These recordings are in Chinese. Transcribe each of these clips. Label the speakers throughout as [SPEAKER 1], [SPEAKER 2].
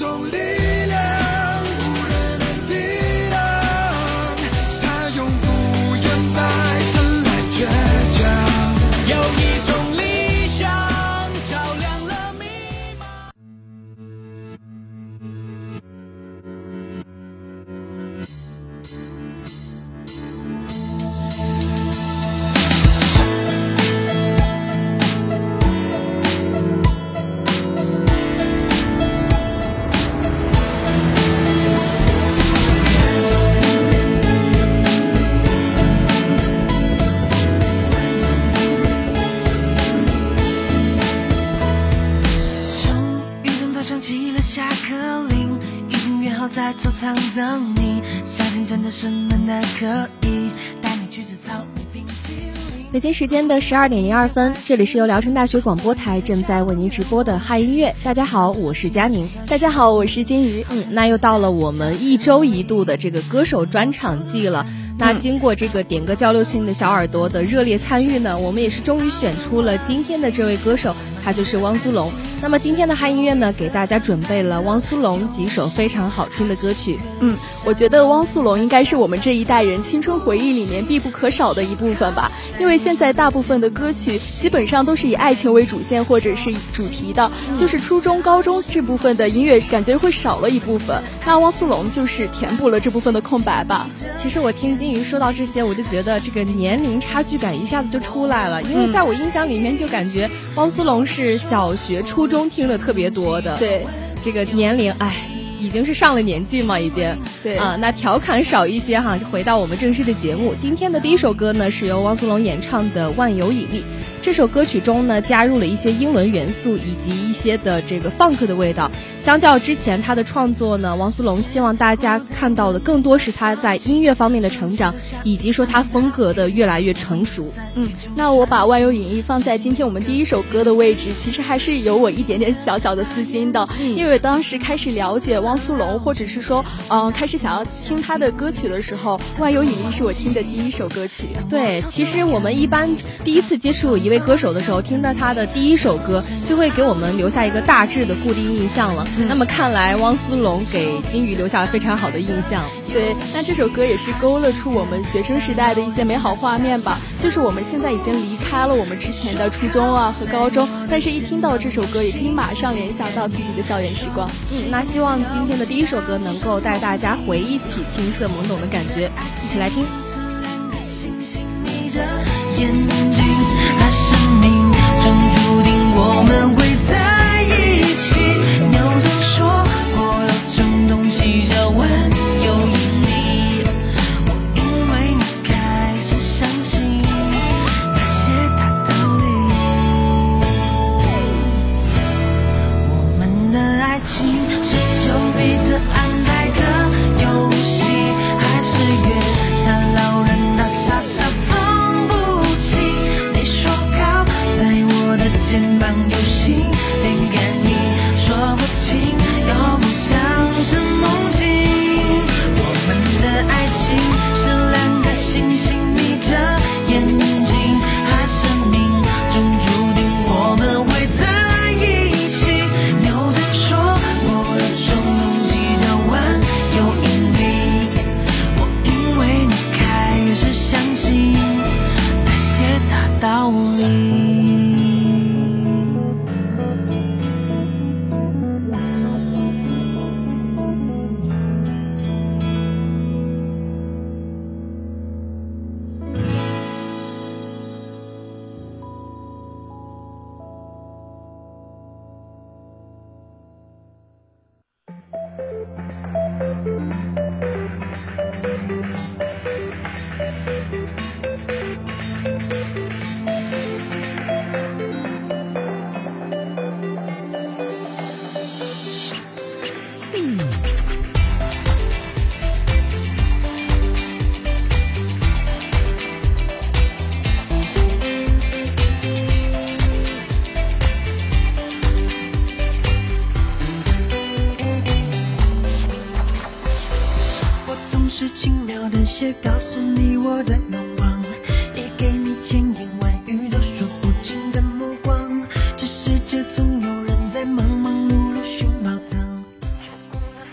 [SPEAKER 1] 有一
[SPEAKER 2] 北京时间的十二点零二分，这里是由聊城大学广播台正在为您直播的嗨音乐。大家好，我是佳宁。
[SPEAKER 3] 大家好，我是金鱼。
[SPEAKER 2] 嗯，那又到了我们一周一度的这个歌手专场季了。那经过这个点歌交流群的小耳朵的热烈参与呢，我们也是终于选出了今天的这位歌手。他就是汪苏泷。那么今天的嗨音乐呢，给大家准备了汪苏泷几首非常好听的歌曲。
[SPEAKER 3] 嗯，我觉得汪苏泷应该是我们这一代人青春回忆里面必不可少的一部分吧。因为现在大部分的歌曲基本上都是以爱情为主线或者是主题的，就是初中、高中这部分的音乐感觉会少了一部分。那汪苏泷就是填补了这部分的空白吧。
[SPEAKER 2] 其实我听金鱼说到这些，我就觉得这个年龄差距感一下子就出来了，因为在我印象里面就感觉汪苏泷是。是小学、初中听的特别多的，
[SPEAKER 3] 对。
[SPEAKER 2] 这个年龄，哎，已经是上了年纪嘛，已经，
[SPEAKER 3] 对。
[SPEAKER 2] 啊，那调侃少一些哈，回到我们正式的节目，今天的第一首歌呢，是由汪苏泷演唱的《万有引力》。这首歌曲中呢，加入了一些英伦元素以及一些的这个 funk 的味道。相较之前他的创作呢，王苏泷希望大家看到的更多是他在音乐方面的成长，以及说他风格的越来越成熟。
[SPEAKER 3] 嗯，那我把万有引力放在今天我们第一首歌的位置，其实还是有我一点点小小的私心的。嗯，因为当时开始了解汪苏泷，或者是说，嗯，开始想要听他的歌曲的时候，万有引力是我听的第一首歌曲。
[SPEAKER 2] 对，其实我们一般第一次接触一位。歌手的时候，听到他的第一首歌，就会给我们留下一个大致的固定印象了。那么看来，汪苏泷给金鱼留下了非常好的印象。
[SPEAKER 3] 对，那这首歌也是勾勒出我们学生时代的一些美好画面吧。就是我们现在已经离开了我们之前的初中啊和高中，但是一听到这首歌，也可以马上联想到自己的校园时光。
[SPEAKER 2] 嗯，那希望今天的第一首歌能够带大家回忆起青涩懵懂的感觉，一起来听。我们会
[SPEAKER 4] 总有人在忙忙碌碌寻宝藏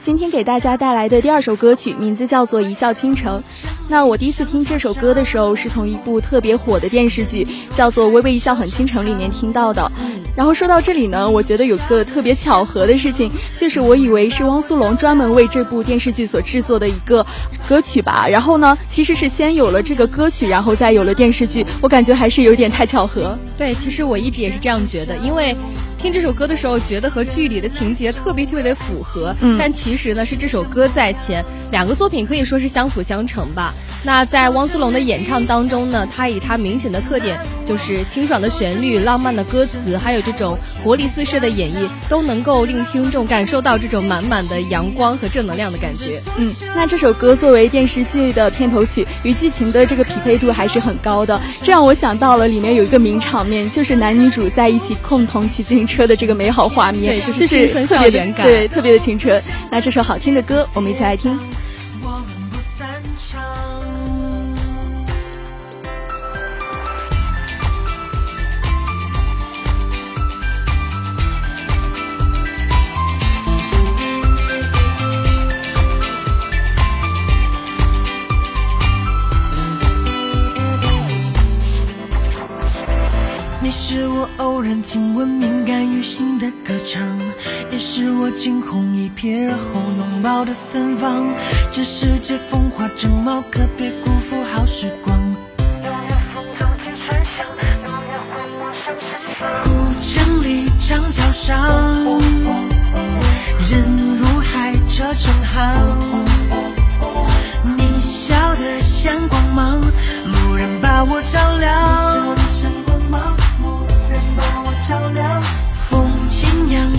[SPEAKER 3] 今天给大家带来的第二首歌曲，名字叫做《一笑倾城》。那我第一次听这首歌的时候，是从一部特别火的电视剧，叫做《微微一笑很倾城》里面听到的。然后说到这里呢，我觉得有个特别巧合的事情，就是我以为是汪苏泷专门为这部电视剧所制作的一个歌曲吧。然后呢，其实是先有了这个歌曲，然后再有了电视剧。我感觉还是有点太巧合。
[SPEAKER 2] 对，其实我一直也是这样觉得，因为。听这首歌的时候，觉得和剧里的情节特别特别的符合，嗯，但其实呢是这首歌在前，两个作品可以说是相辅相成吧。那在汪苏泷的演唱当中呢，他以他明显的特点，就是清爽的旋律、浪漫的歌词，还有这种活力四射的演绎，都能够令听众感受到这种满满的阳光和正能量的感觉。
[SPEAKER 3] 嗯，那这首歌作为电视剧的片头曲，与剧情的这个匹配度还是很高的，这让我想到了里面有一个名场面，就是男女主在一起共同骑自行车的这个美好画面，
[SPEAKER 2] 对，就是青春
[SPEAKER 3] 校园感，对，特别的青春。那这首好听的歌，我们一起来听。
[SPEAKER 4] 偶然听闻感于心的歌唱，也是我惊鸿一瞥而后拥抱的芬芳。这世界风华正茂，可别辜负好时光。古城里长桥上，人如海，车成行。你笑得像光芒，蓦然把我照亮。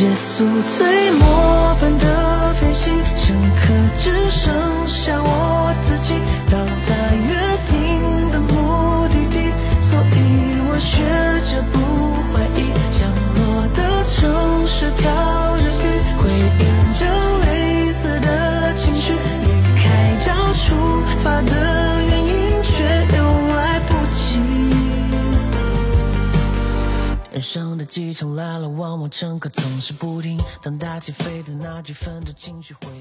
[SPEAKER 4] 结束最末班的飞行，乘客只剩下我自己，到达约定的目的地，所以我学着不怀疑，降落的城市飘的机场来来往往，乘客总是不停。当大气飞的那几分的情绪回。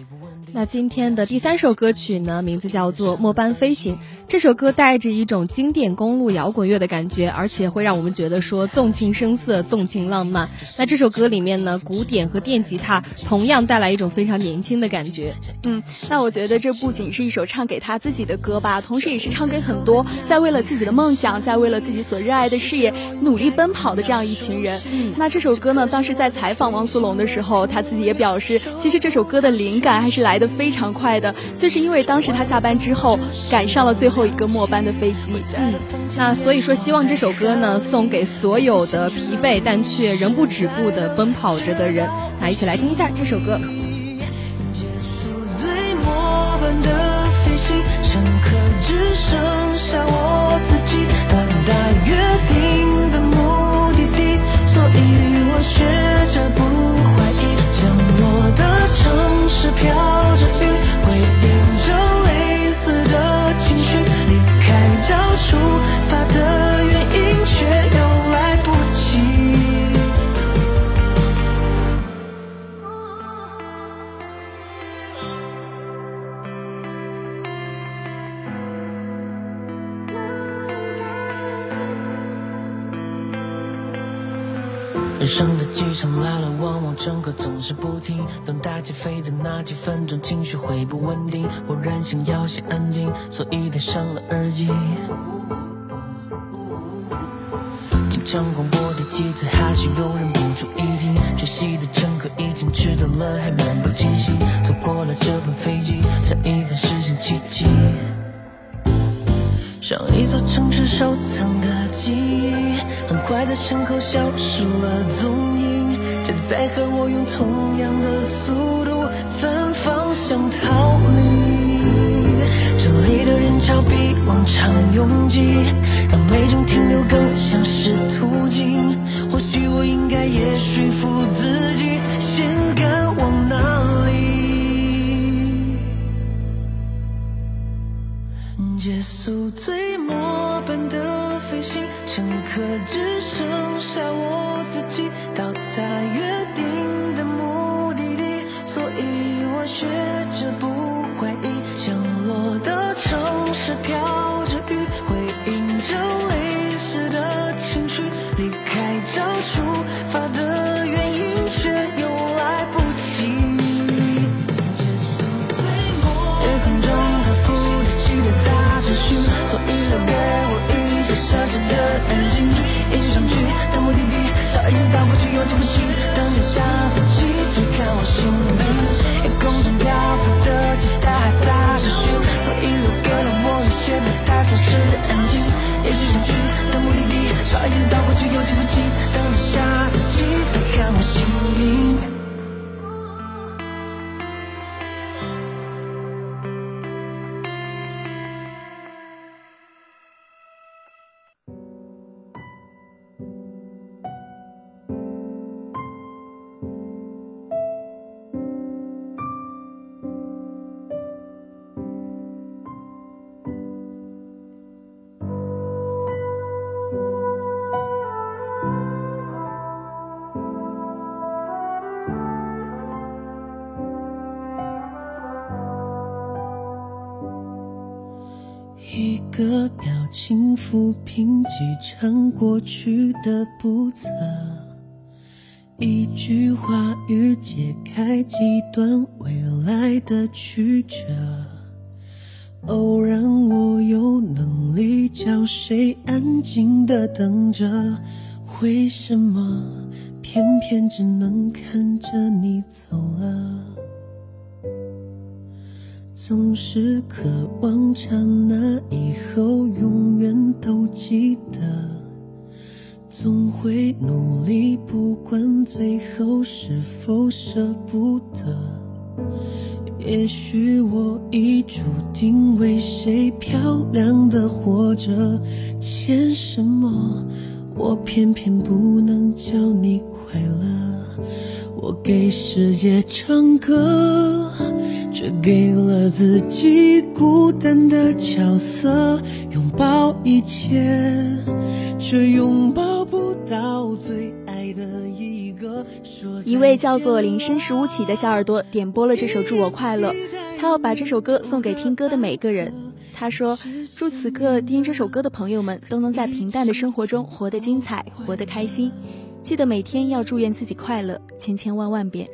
[SPEAKER 2] 那今天的第三首歌曲呢，名字叫做《末班飞行》。这首歌带着一种经典公路摇滚乐的感觉，而且会让我们觉得说纵情声色、纵情浪漫。那这首歌里面呢，古典和电吉他同样带来一种非常年轻的感觉。
[SPEAKER 3] 嗯，那我觉得这不仅是一首唱给他自己的歌吧，同时也是唱给很多在为了自己的梦想，在为了自己所热爱的事业努力奔跑的这样一群人。嗯，那这首歌呢，当时在采访汪苏泷的时候，他自己也表示，其实这首歌的灵感还是来的非常快的，就是因为当时他下班之后赶上了最后一个末班的飞机。
[SPEAKER 2] 嗯，那所以说，希望这首歌呢，送给所有的疲惫但却仍不止步的奔跑着的人。那一起来听一下这首歌。
[SPEAKER 4] 乘客只剩下我自己，人生的机场来来往往，乘客总是不停。等待起飞的那几分钟，情绪会不稳定。我任性要些安静，所以戴上了耳机。经常广播的机子，还是有人不注意听。缺席的乘客已经迟到了，还漫不经心。错过了这班飞机，下一分实现奇迹。像一座城市收藏的记忆，很快在身后消失了踪影。谁在和我用同样的速度反方向逃离？这里的人潮比往常拥挤，让每种停留更像是途径。或许我应该也说服自己，结束最末班的飞行，乘客只剩下我自己，到达约定的目的地，所以我学着不记不清。等一下自己飞看我姓名，夜空中漂浮的期待还在持续，所以留给了我一些不太真实的安静。也许想去的目的地早已经到过去，又记不清。等一下自己飞看我姓名。个表情抚平几场过去的不测，一句话语解开几段未来的曲折。偶然我有能力叫谁安静的等着，为什么偏偏只能看着你走了？总是渴望刹那以后永远都记得，总会努力，不管最后是否舍不得。也许我已注定为谁漂亮的活着，欠什么我偏偏不能叫你快乐。我给世界唱歌。却给了自己孤单的角色，拥抱一切，却拥抱不到最爱的一个。
[SPEAKER 3] 一位叫做林深时无起的小耳朵点播了这首《祝我快乐》，他要把这首歌送给听歌的每个人。他说：“祝此刻听这首歌的朋友们都能在平淡的生活中活得精彩，活得开心。记得每天要祝愿自己快乐，千千万万遍。”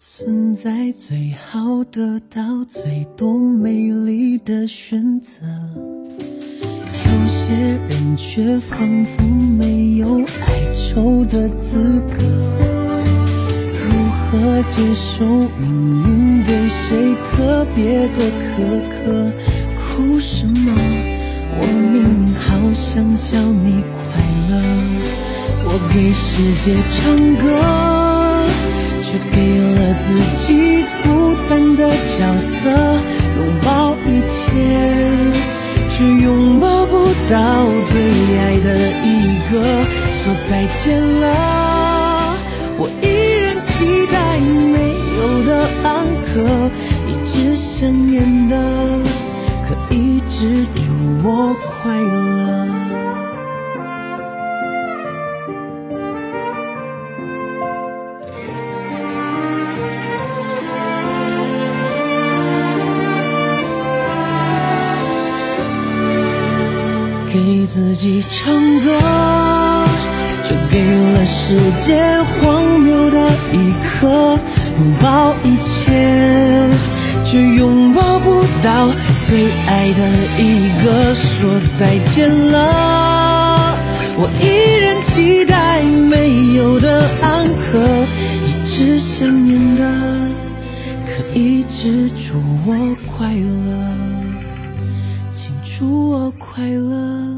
[SPEAKER 4] 存在最好得到最多美丽的选择，有些人却仿佛没有哀愁的资格。如何接受命运对谁特别的苛刻？哭什么？我明明好想叫你快乐，我给世界唱歌。却给了自己孤单的角色，拥抱一切，却拥抱不到最爱的一个。说再见了，我依然期待没有的安可，一直想念的，可以止住我快乐。世界荒谬的一刻，拥抱一切，却拥抱不到最爱的一个。说再见了，我依然期待没有的安可，一直想念的，可以止住我快乐。请祝我快乐。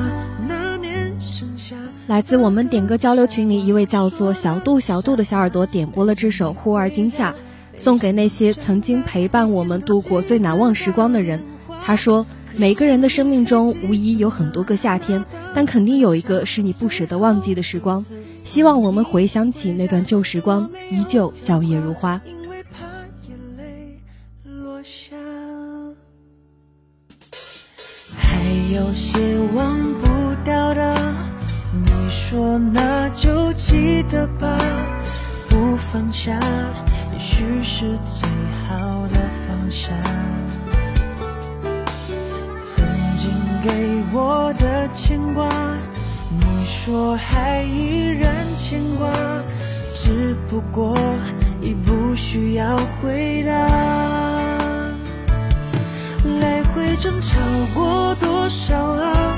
[SPEAKER 2] 来自我们点歌交流群里一位叫做小度小度的小耳朵点播了这首《忽而今夏》，送给那些曾经陪伴我们度过最难忘时光的人。他说：“每个人的生命中无疑有很多个夏天，但肯定有一个是你不舍得忘记的时光。希望我们回想起那段旧时光，依旧笑靥如花。”
[SPEAKER 4] 还有些忘不，说那就记得吧，不放下，也许是最好的放下。曾经给我的牵挂，你说还依然牵挂，只不过已不需要回答。来回争吵过多少啊？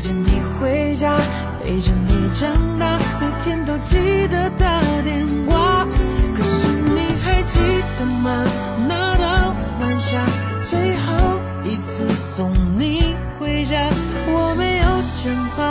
[SPEAKER 4] 陪着你回家，陪着你长大，每天都记得打电话。可是你还记得吗？那道晚霞，最后一次送你回家，我没有讲话，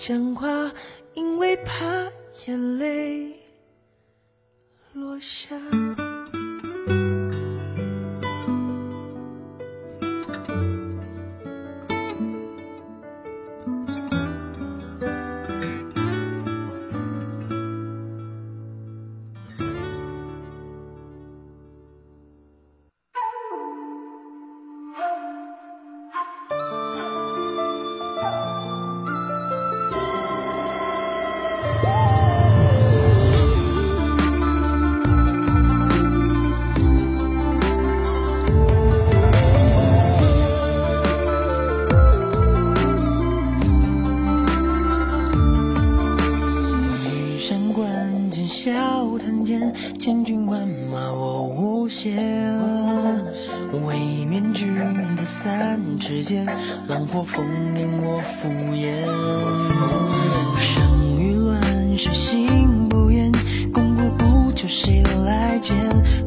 [SPEAKER 4] 牵挂浪花烽烟我敷衍。生于乱世心不言，功过不求谁来鉴，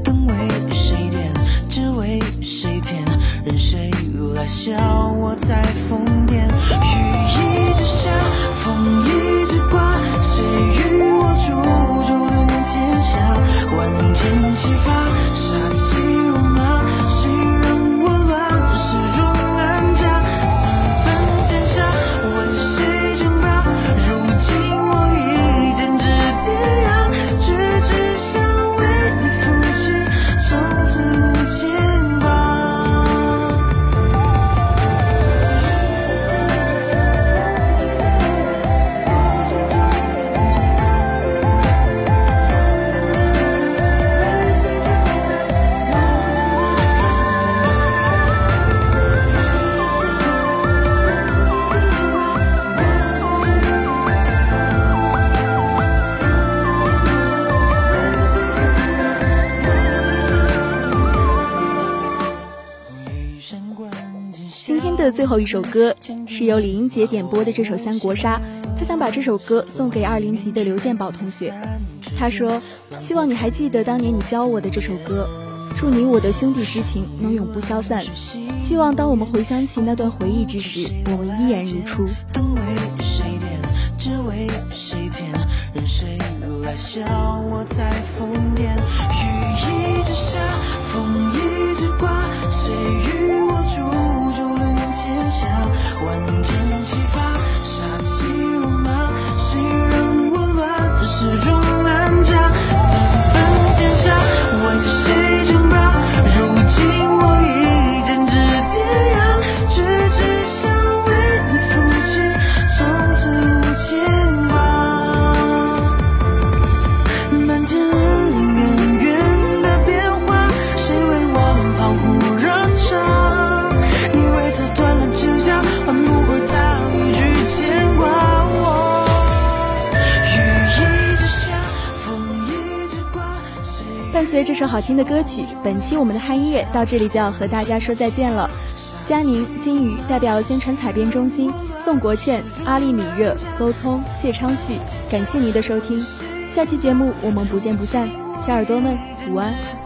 [SPEAKER 4] 灯为谁点，只为谁填，任谁来笑我在疯
[SPEAKER 3] 最后一首歌是由李英杰点播的这首《三国杀》，他想把这首歌送给二零级的刘建宝同学。他说：“希望你还记得当年你教我的这首歌，祝你我的兄弟之情能永不消散。希望当我们回想起那段回忆之时，我们依然如初。”，
[SPEAKER 4] 风一直刮，谁
[SPEAKER 3] 这首好听的歌曲，本期我们的嗨音乐到这里就要和大家说再见了。佳宁、金宇代表宣传采编中心，宋国倩、阿丽米热、邹聪、谢昌旭，感谢您的收听。下期节目我们不见不散，小耳朵们午安。